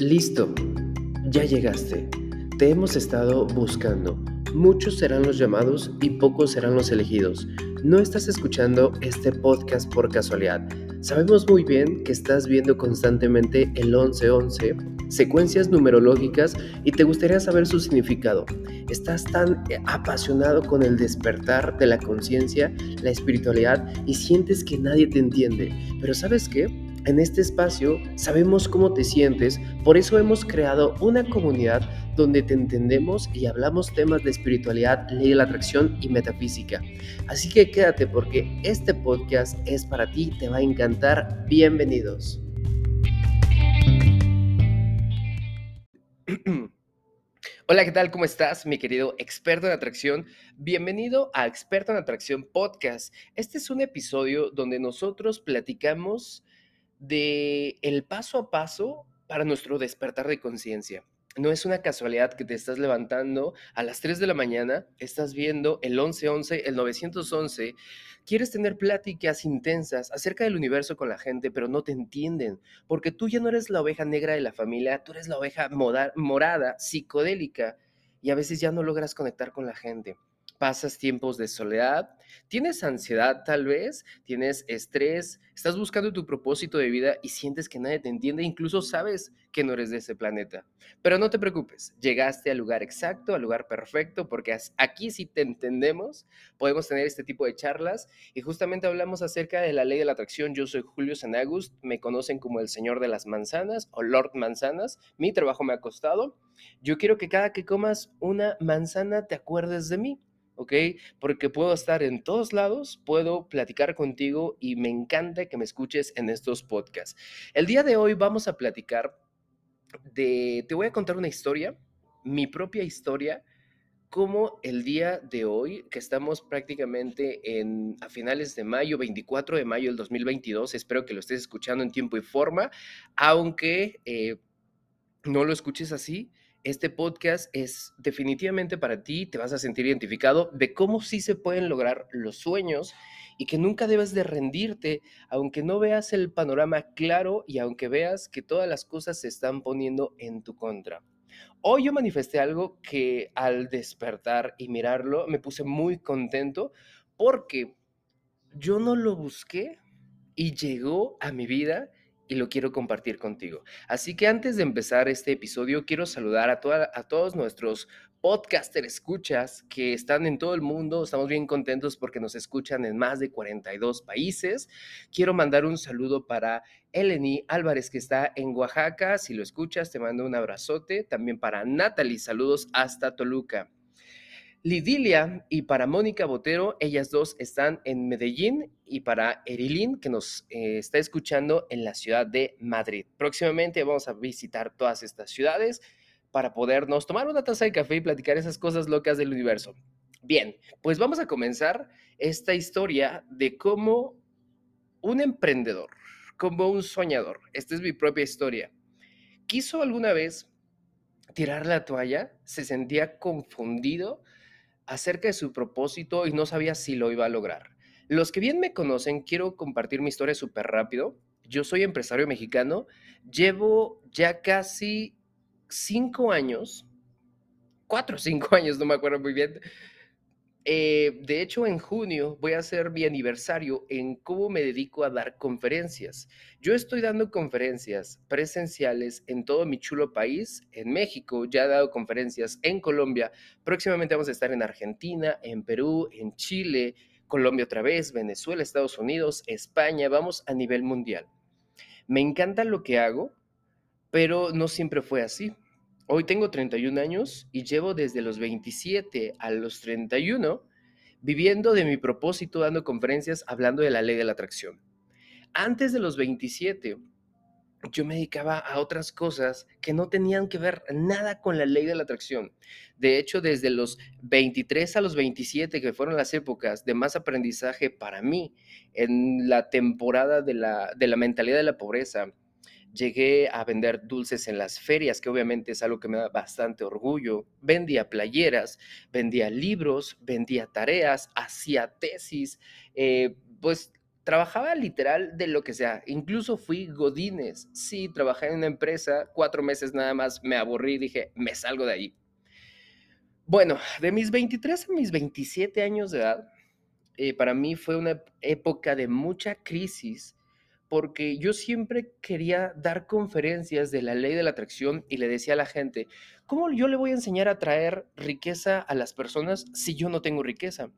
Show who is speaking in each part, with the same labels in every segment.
Speaker 1: Listo, ya llegaste. Te hemos estado buscando. Muchos serán los llamados y pocos serán los elegidos. No estás escuchando este podcast por casualidad. Sabemos muy bien que estás viendo constantemente el 1111, secuencias numerológicas y te gustaría saber su significado. Estás tan apasionado con el despertar de la conciencia, la espiritualidad y sientes que nadie te entiende. Pero ¿sabes qué? En este espacio sabemos cómo te sientes, por eso hemos creado una comunidad donde te entendemos y hablamos temas de espiritualidad, ley de la atracción y metafísica. Así que quédate porque este podcast es para ti, te va a encantar. Bienvenidos. Hola, ¿qué tal? ¿Cómo estás, mi querido experto en atracción? Bienvenido a Experto en Atracción Podcast. Este es un episodio donde nosotros platicamos de el paso a paso para nuestro despertar de conciencia. No es una casualidad que te estás levantando a las 3 de la mañana, estás viendo el 1111, el 911, quieres tener pláticas intensas acerca del universo con la gente, pero no te entienden, porque tú ya no eres la oveja negra de la familia, tú eres la oveja morada, psicodélica, y a veces ya no logras conectar con la gente pasas tiempos de soledad, tienes ansiedad tal vez, tienes estrés, estás buscando tu propósito de vida y sientes que nadie te entiende, incluso sabes que no eres de ese planeta. Pero no te preocupes, llegaste al lugar exacto, al lugar perfecto, porque aquí sí te entendemos, podemos tener este tipo de charlas y justamente hablamos acerca de la ley de la atracción. Yo soy Julio Sanagust, me conocen como el Señor de las Manzanas o Lord Manzanas, mi trabajo me ha costado. Yo quiero que cada que comas una manzana te acuerdes de mí ¿ok? Porque puedo estar en todos lados, puedo platicar contigo y me encanta que me escuches en estos podcasts. El día de hoy vamos a platicar de, te voy a contar una historia, mi propia historia, como el día de hoy, que estamos prácticamente en, a finales de mayo, 24 de mayo del 2022, espero que lo estés escuchando en tiempo y forma, aunque eh, no lo escuches así, este podcast es definitivamente para ti, te vas a sentir identificado de cómo sí se pueden lograr los sueños y que nunca debes de rendirte, aunque no veas el panorama claro y aunque veas que todas las cosas se están poniendo en tu contra. Hoy yo manifesté algo que al despertar y mirarlo me puse muy contento porque yo no lo busqué y llegó a mi vida y lo quiero compartir contigo. Así que antes de empezar este episodio, quiero saludar a, a todos nuestros podcaster escuchas que están en todo el mundo. Estamos bien contentos porque nos escuchan en más de 42 países. Quiero mandar un saludo para Eleni Álvarez que está en Oaxaca. Si lo escuchas, te mando un abrazote. También para Natalie, saludos hasta Toluca. Lidilia y para Mónica Botero, ellas dos están en Medellín y para Erilín, que nos eh, está escuchando en la ciudad de Madrid. Próximamente vamos a visitar todas estas ciudades para podernos tomar una taza de café y platicar esas cosas locas del universo. Bien, pues vamos a comenzar esta historia de cómo un emprendedor, como un soñador, esta es mi propia historia, quiso alguna vez tirar la toalla, se sentía confundido, acerca de su propósito y no sabía si lo iba a lograr. Los que bien me conocen, quiero compartir mi historia súper rápido. Yo soy empresario mexicano, llevo ya casi cinco años, cuatro o cinco años, no me acuerdo muy bien, eh, de hecho, en junio voy a hacer mi aniversario en cómo me dedico a dar conferencias. Yo estoy dando conferencias presenciales en todo mi chulo país, en México, ya he dado conferencias en Colombia, próximamente vamos a estar en Argentina, en Perú, en Chile, Colombia otra vez, Venezuela, Estados Unidos, España, vamos a nivel mundial. Me encanta lo que hago, pero no siempre fue así. Hoy tengo 31 años y llevo desde los 27 a los 31 viviendo de mi propósito, dando conferencias, hablando de la ley de la atracción. Antes de los 27, yo me dedicaba a otras cosas que no tenían que ver nada con la ley de la atracción. De hecho, desde los 23 a los 27, que fueron las épocas de más aprendizaje para mí en la temporada de la, de la mentalidad de la pobreza, Llegué a vender dulces en las ferias, que obviamente es algo que me da bastante orgullo. Vendía playeras, vendía libros, vendía tareas, hacía tesis. Eh, pues Trabajaba literal de lo que sea. Incluso fui Godines. Sí, trabajé en una empresa, cuatro meses nada más, me aburrí, dije, me salgo de ahí. Bueno, de mis 23 a mis 27 años de edad, eh, para mí fue una época de mucha crisis porque yo siempre quería dar conferencias de la ley de la atracción y le decía a la gente, ¿cómo yo le voy a enseñar a traer riqueza a las personas si yo no tengo riqueza?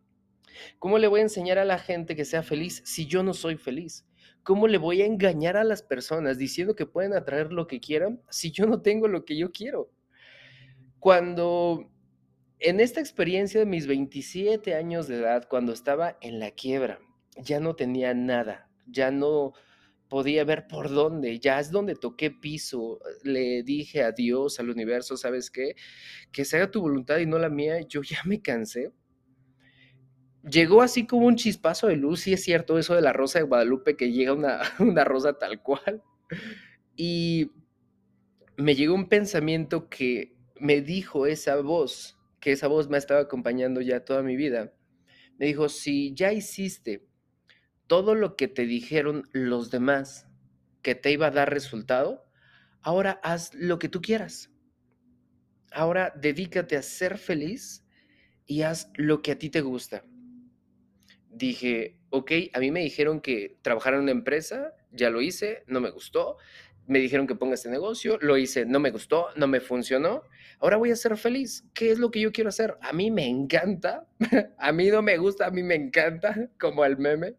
Speaker 1: ¿Cómo le voy a enseñar a la gente que sea feliz si yo no soy feliz? ¿Cómo le voy a engañar a las personas diciendo que pueden atraer lo que quieran si yo no tengo lo que yo quiero? Cuando en esta experiencia de mis 27 años de edad, cuando estaba en la quiebra, ya no tenía nada, ya no podía ver por dónde, ya es donde toqué piso, le dije a Dios, al universo, ¿sabes qué? Que se haga tu voluntad y no la mía, yo ya me cansé. Llegó así como un chispazo de luz, y es cierto eso de la rosa de Guadalupe, que llega una, una rosa tal cual. Y me llegó un pensamiento que me dijo esa voz, que esa voz me ha estado acompañando ya toda mi vida. Me dijo, si ya hiciste todo lo que te dijeron los demás que te iba a dar resultado, ahora haz lo que tú quieras. Ahora dedícate a ser feliz y haz lo que a ti te gusta. Dije, ok, a mí me dijeron que trabajar en una empresa, ya lo hice, no me gustó. Me dijeron que ponga este negocio, lo hice, no me gustó, no me funcionó. Ahora voy a ser feliz. ¿Qué es lo que yo quiero hacer? A mí me encanta, a mí no me gusta, a mí me encanta, como el meme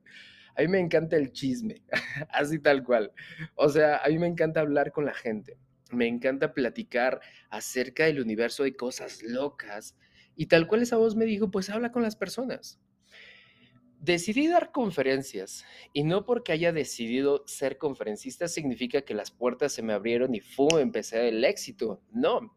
Speaker 1: a mí me encanta el chisme, así tal cual. O sea, a mí me encanta hablar con la gente, me encanta platicar acerca del universo de cosas locas. Y tal cual esa voz me dijo, pues habla con las personas. Decidí dar conferencias y no porque haya decidido ser conferencista significa que las puertas se me abrieron y ¡fum! empecé el éxito. No.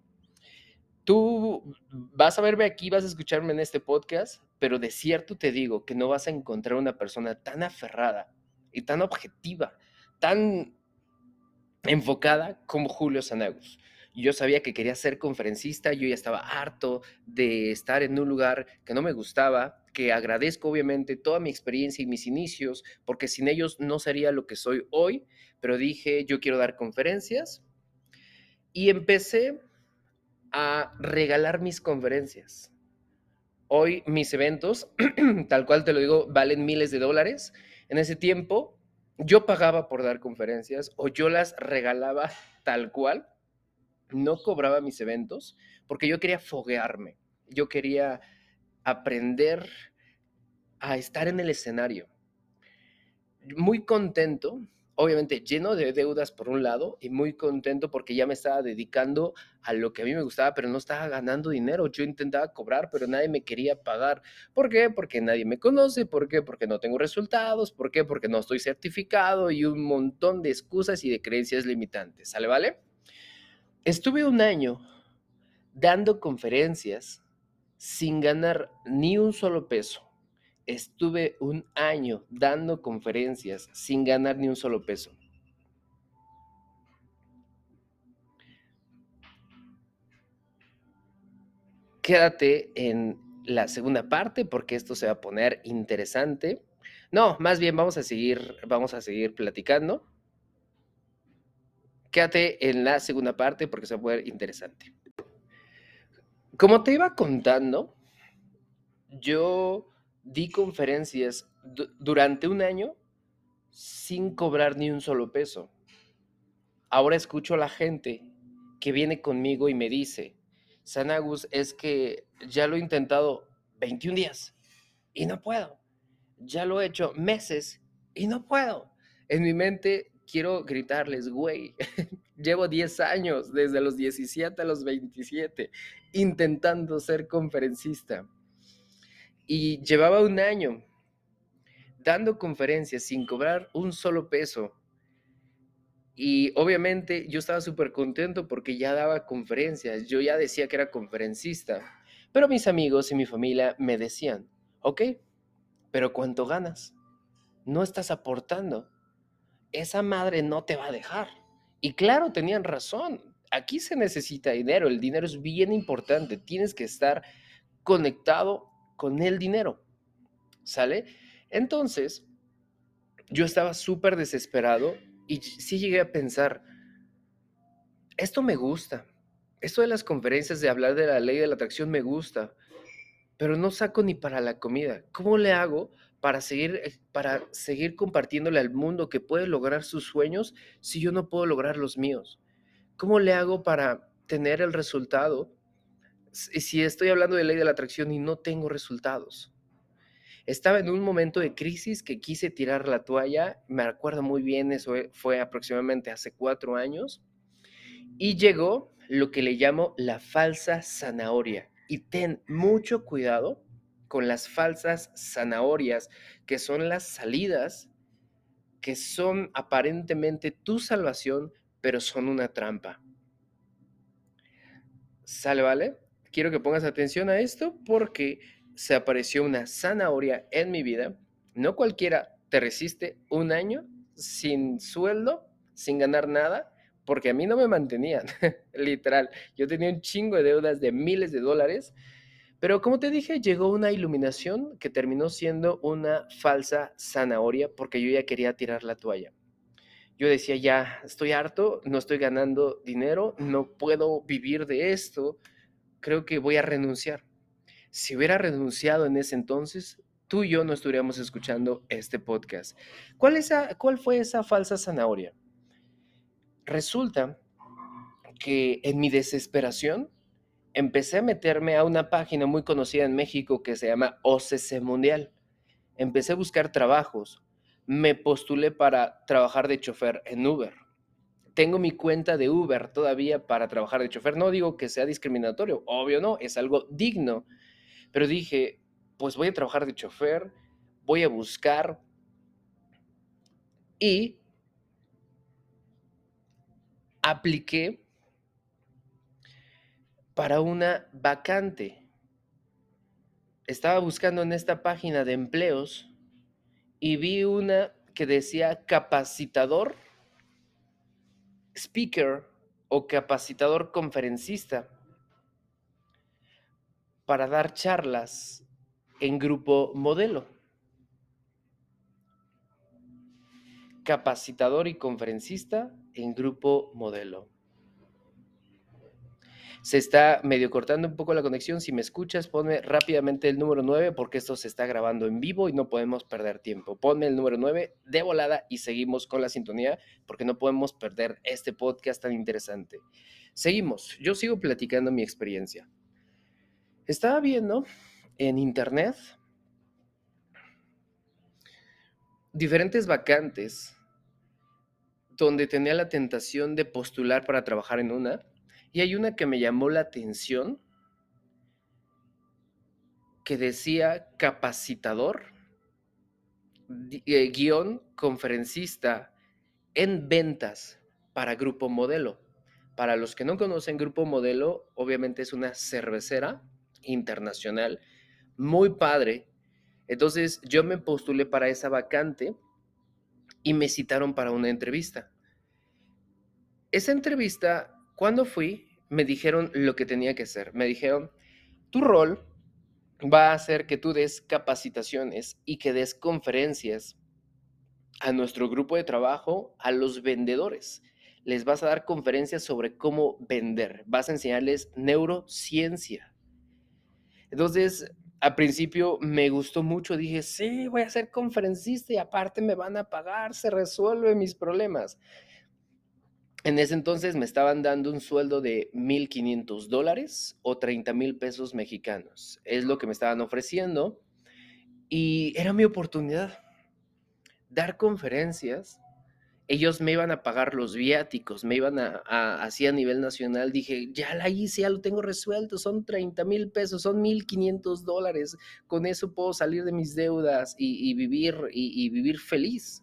Speaker 1: Tú vas a verme aquí, vas a escucharme en este podcast pero de cierto te digo que no vas a encontrar una persona tan aferrada y tan objetiva, tan enfocada como Julio Sanagus. Yo sabía que quería ser conferencista, yo ya estaba harto de estar en un lugar que no me gustaba, que agradezco obviamente toda mi experiencia y mis inicios, porque sin ellos no sería lo que soy hoy, pero dije, yo quiero dar conferencias y empecé a regalar mis conferencias. Hoy mis eventos, tal cual te lo digo, valen miles de dólares. En ese tiempo yo pagaba por dar conferencias o yo las regalaba tal cual. No cobraba mis eventos porque yo quería foguearme. Yo quería aprender a estar en el escenario. Muy contento obviamente lleno de deudas por un lado y muy contento porque ya me estaba dedicando a lo que a mí me gustaba, pero no estaba ganando dinero. Yo intentaba cobrar, pero nadie me quería pagar. ¿Por qué? Porque nadie me conoce. ¿Por qué? Porque no tengo resultados. ¿Por qué? Porque no estoy certificado y un montón de excusas y de creencias limitantes. ¿Sale, vale? Estuve un año dando conferencias sin ganar ni un solo peso estuve un año dando conferencias sin ganar ni un solo peso. Quédate en la segunda parte porque esto se va a poner interesante. No, más bien vamos a seguir, vamos a seguir platicando. Quédate en la segunda parte porque se va a poner interesante. Como te iba contando, yo di conferencias durante un año sin cobrar ni un solo peso. Ahora escucho a la gente que viene conmigo y me dice, Sanagus, es que ya lo he intentado 21 días y no puedo. Ya lo he hecho meses y no puedo. En mi mente quiero gritarles, güey, llevo 10 años, desde los 17 a los 27, intentando ser conferencista y llevaba un año dando conferencias sin cobrar un solo peso. Y obviamente yo estaba súper contento porque ya daba conferencias, yo ya decía que era conferencista, pero mis amigos y mi familia me decían, ok, pero ¿cuánto ganas? No estás aportando. Esa madre no te va a dejar. Y claro, tenían razón. Aquí se necesita dinero. El dinero es bien importante. Tienes que estar conectado con el dinero. ¿Sale? Entonces, yo estaba súper desesperado y sí llegué a pensar, esto me gusta, esto de las conferencias de hablar de la ley de la atracción me gusta, pero no saco ni para la comida. ¿Cómo le hago para seguir, eh, para seguir compartiéndole al mundo que puede lograr sus sueños si yo no puedo lograr los míos? ¿Cómo le hago para tener el resultado si estoy hablando de ley de la atracción y no tengo resultados? Estaba en un momento de crisis que quise tirar la toalla, me acuerdo muy bien, eso fue aproximadamente hace cuatro años, y llegó lo que le llamo la falsa zanahoria. Y ten mucho cuidado con las falsas zanahorias, que son las salidas que son aparentemente tu salvación, pero son una trampa. ¿Sale, vale? Quiero que pongas atención a esto porque se apareció una zanahoria en mi vida. No cualquiera te resiste un año sin sueldo, sin ganar nada, porque a mí no me mantenían, literal. Yo tenía un chingo de deudas de miles de dólares, pero como te dije, llegó una iluminación que terminó siendo una falsa zanahoria porque yo ya quería tirar la toalla. Yo decía, ya, estoy harto, no estoy ganando dinero, no puedo vivir de esto, creo que voy a renunciar. Si hubiera renunciado en ese entonces, tú y yo no estaríamos escuchando este podcast. ¿Cuál, esa, cuál fue esa falsa zanahoria? Resulta que en mi desesperación empecé a meterme a una página muy conocida en México que se llama OCC Mundial. Empecé a buscar trabajos. Me postulé para trabajar de chofer en Uber. Tengo mi cuenta de Uber todavía para trabajar de chofer. No digo que sea discriminatorio, obvio no, es algo digno. Pero dije, pues voy a trabajar de chofer, voy a buscar y apliqué para una vacante. Estaba buscando en esta página de empleos y vi una que decía capacitador, speaker o capacitador conferencista para dar charlas en grupo modelo. Capacitador y conferencista en grupo modelo. Se está medio cortando un poco la conexión. Si me escuchas, ponme rápidamente el número 9 porque esto se está grabando en vivo y no podemos perder tiempo. Ponme el número 9 de volada y seguimos con la sintonía porque no podemos perder este podcast tan interesante. Seguimos. Yo sigo platicando mi experiencia. Estaba viendo en internet diferentes vacantes donde tenía la tentación de postular para trabajar en una, y hay una que me llamó la atención, que decía capacitador, eh, guion conferencista en ventas para Grupo Modelo. Para los que no conocen Grupo Modelo, obviamente es una cervecera internacional muy padre. Entonces yo me postulé para esa vacante y me citaron para una entrevista. Esa entrevista, cuando fui, me dijeron lo que tenía que hacer. Me dijeron, tu rol va a ser que tú des capacitaciones y que des conferencias a nuestro grupo de trabajo, a los vendedores. Les vas a dar conferencias sobre cómo vender. Vas a enseñarles neurociencia. Entonces, al principio me gustó mucho, dije, sí, voy a ser conferencista y aparte me van a pagar, se resuelven mis problemas. En ese entonces me estaban dando un sueldo de 1.500 dólares o 30 mil pesos mexicanos. Es lo que me estaban ofreciendo y era mi oportunidad. Dar conferencias ellos me iban a pagar los viáticos, me iban a, así a nivel nacional. Dije, ya la hice, ya lo tengo resuelto, son 30 mil pesos, son 1.500 dólares. Con eso puedo salir de mis deudas y, vivir, y vivir feliz.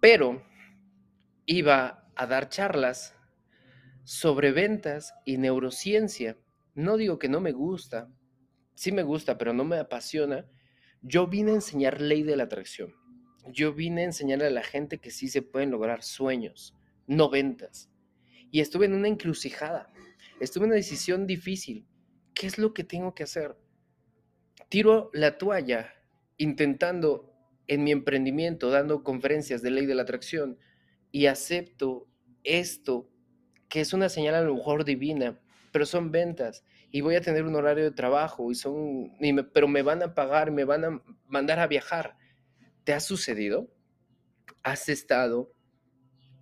Speaker 1: Pero iba a dar charlas sobre ventas y neurociencia. No digo que no me gusta, sí me gusta, pero no me apasiona. Yo vine a enseñar ley de la atracción yo vine a enseñarle a la gente que sí se pueden lograr sueños, no ventas. Y estuve en una encrucijada, estuve en una decisión difícil. ¿Qué es lo que tengo que hacer? Tiro la toalla intentando en mi emprendimiento dando conferencias de ley de la atracción y acepto esto, que es una señal a lo mejor divina, pero son ventas y voy a tener un horario de trabajo y son, pero me van a pagar, me van a mandar a viajar. ¿Te ha sucedido? ¿Has estado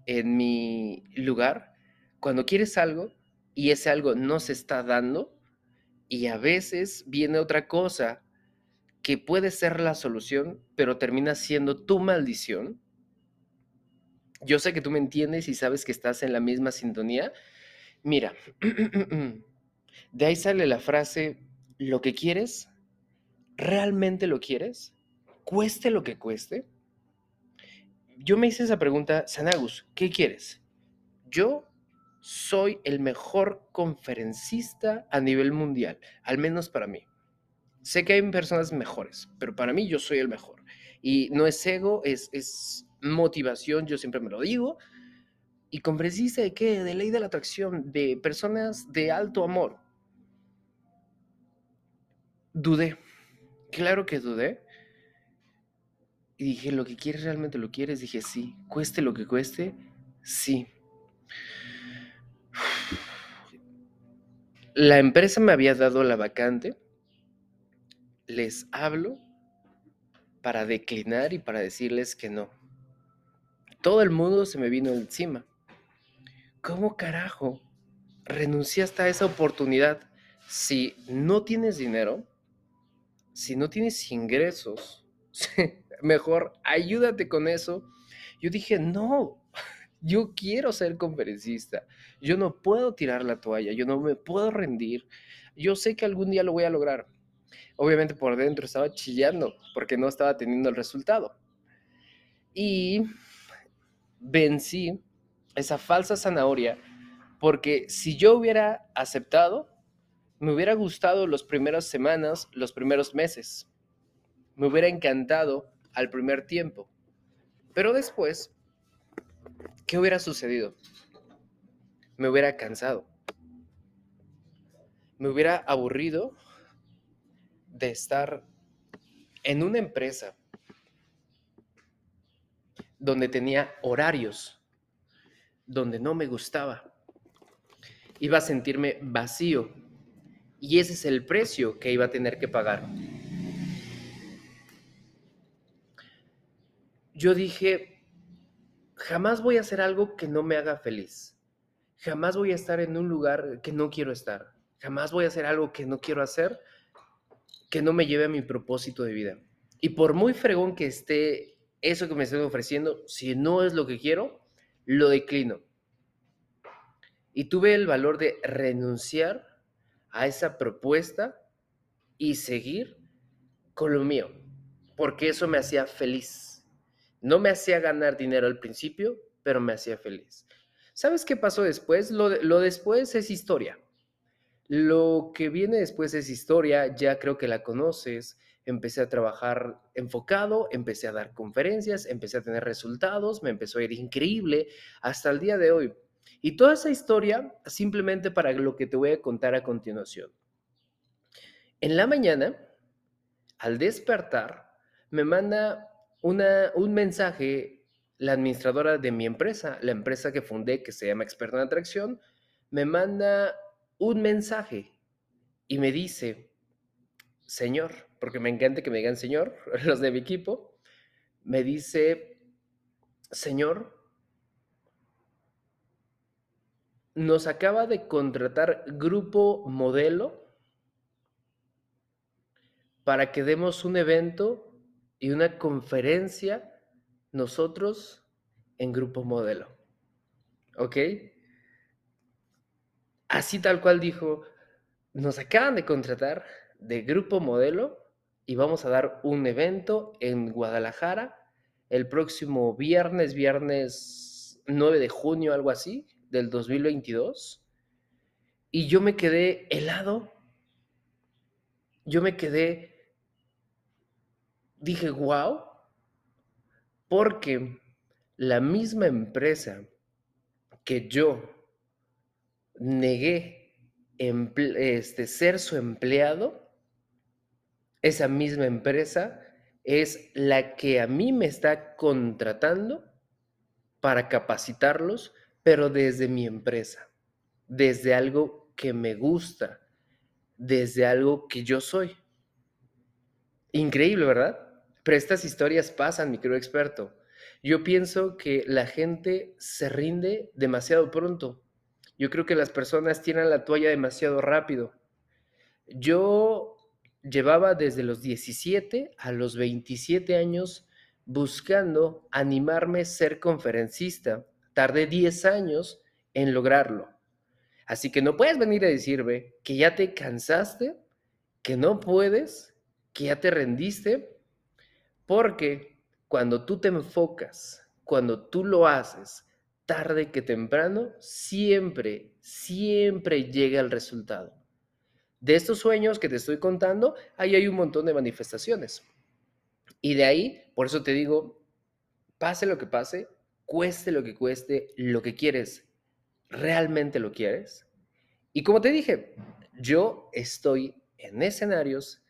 Speaker 1: en mi lugar cuando quieres algo y ese algo no se está dando? Y a veces viene otra cosa que puede ser la solución, pero termina siendo tu maldición. Yo sé que tú me entiendes y sabes que estás en la misma sintonía. Mira, de ahí sale la frase, lo que quieres, ¿realmente lo quieres? Cueste lo que cueste. Yo me hice esa pregunta, Sanagus, ¿qué quieres? Yo soy el mejor conferencista a nivel mundial, al menos para mí. Sé que hay personas mejores, pero para mí yo soy el mejor. Y no es ego, es, es motivación, yo siempre me lo digo. Y conferencista de qué? De ley de la atracción, de personas de alto amor. Dudé, claro que dudé. Y dije, ¿lo que quieres realmente lo quieres? Dije, sí. Cueste lo que cueste, sí. La empresa me había dado la vacante les hablo para declinar y para decirles que no. Todo el mundo se me vino encima. ¿Cómo carajo renunciaste a esa oportunidad si no tienes dinero? Si no tienes ingresos, mejor ayúdate con eso. Yo dije, no, yo quiero ser conferencista. Yo no puedo tirar la toalla, yo no me puedo rendir. Yo sé que algún día lo voy a lograr. Obviamente por dentro estaba chillando porque no estaba teniendo el resultado. Y vencí esa falsa zanahoria porque si yo hubiera aceptado, me hubiera gustado las primeras semanas, los primeros meses. Me hubiera encantado al primer tiempo. Pero después, ¿qué hubiera sucedido? Me hubiera cansado. Me hubiera aburrido de estar en una empresa donde tenía horarios, donde no me gustaba. Iba a sentirme vacío y ese es el precio que iba a tener que pagar. Yo dije, jamás voy a hacer algo que no me haga feliz. Jamás voy a estar en un lugar que no quiero estar. Jamás voy a hacer algo que no quiero hacer que no me lleve a mi propósito de vida. Y por muy fregón que esté eso que me estén ofreciendo, si no es lo que quiero, lo declino. Y tuve el valor de renunciar a esa propuesta y seguir con lo mío, porque eso me hacía feliz. No me hacía ganar dinero al principio, pero me hacía feliz. ¿Sabes qué pasó después? Lo, lo después es historia. Lo que viene después es historia, ya creo que la conoces. Empecé a trabajar enfocado, empecé a dar conferencias, empecé a tener resultados, me empezó a ir increíble hasta el día de hoy. Y toda esa historia simplemente para lo que te voy a contar a continuación. En la mañana, al despertar, me manda un mensaje la administradora de mi empresa, la empresa que fundé que se llama Experto en Atracción, me manda un mensaje y me dice, Señor, porque me encanta que me digan Señor, los de mi equipo, me dice, Señor, nos acaba de contratar grupo modelo para que demos un evento y una conferencia nosotros en grupo modelo. ¿Ok? Así tal cual dijo, nos acaban de contratar de Grupo Modelo y vamos a dar un evento en Guadalajara el próximo viernes, viernes 9 de junio, algo así, del 2022. Y yo me quedé helado. Yo me quedé, dije, wow, porque la misma empresa que yo negué este, ser su empleado, esa misma empresa es la que a mí me está contratando para capacitarlos, pero desde mi empresa, desde algo que me gusta, desde algo que yo soy. Increíble, ¿verdad? Pero estas historias pasan, mi querido experto. Yo pienso que la gente se rinde demasiado pronto. Yo creo que las personas tiran la toalla demasiado rápido. Yo llevaba desde los 17 a los 27 años buscando animarme a ser conferencista. Tardé 10 años en lograrlo. Así que no puedes venir a decirme que ya te cansaste, que no puedes, que ya te rendiste, porque cuando tú te enfocas, cuando tú lo haces, tarde que temprano, siempre, siempre llega el resultado. De estos sueños que te estoy contando, ahí hay un montón de manifestaciones. Y de ahí, por eso te digo, pase lo que pase, cueste lo que cueste, lo que quieres, realmente lo quieres. Y como te dije, yo estoy en escenarios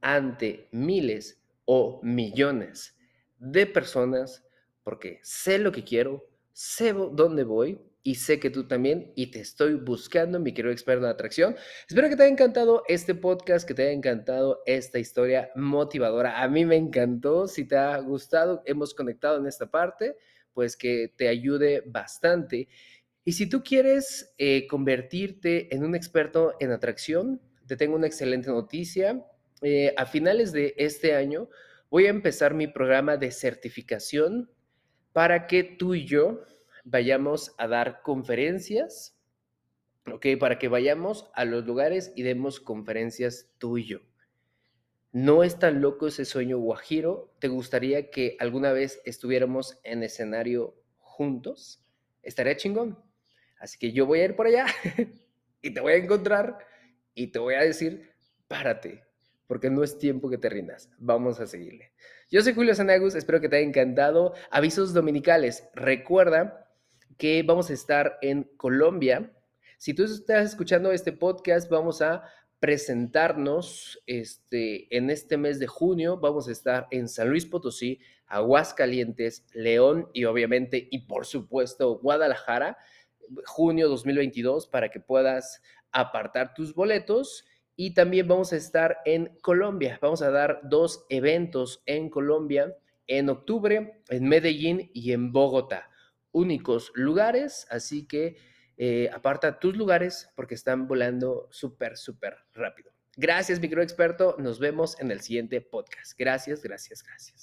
Speaker 1: ante miles o millones de personas porque sé lo que quiero, sé dónde voy y sé que tú también y te estoy buscando, mi querido experto en atracción. Espero que te haya encantado este podcast, que te haya encantado esta historia motivadora. A mí me encantó, si te ha gustado, hemos conectado en esta parte, pues que te ayude bastante. Y si tú quieres eh, convertirte en un experto en atracción, te tengo una excelente noticia. Eh, a finales de este año voy a empezar mi programa de certificación para que tú y yo vayamos a dar conferencias, ¿ok? Para que vayamos a los lugares y demos conferencias tú y yo. ¿No es tan loco ese sueño guajiro? ¿Te gustaría que alguna vez estuviéramos en escenario juntos? Estaría chingón. Así que yo voy a ir por allá y te voy a encontrar y te voy a decir, párate, porque no es tiempo que te rindas. Vamos a seguirle. Yo soy Julio Sanagus, espero que te haya encantado. Avisos dominicales. Recuerda que vamos a estar en Colombia. Si tú estás escuchando este podcast, vamos a presentarnos este, en este mes de junio. Vamos a estar en San Luis Potosí, Aguascalientes, León y obviamente, y por supuesto, Guadalajara junio 2022 para que puedas apartar tus boletos. Y también vamos a estar en Colombia. Vamos a dar dos eventos en Colombia en octubre, en Medellín y en Bogotá. Únicos lugares, así que eh, aparta tus lugares porque están volando súper, súper rápido. Gracias, microexperto. Nos vemos en el siguiente podcast. Gracias, gracias, gracias.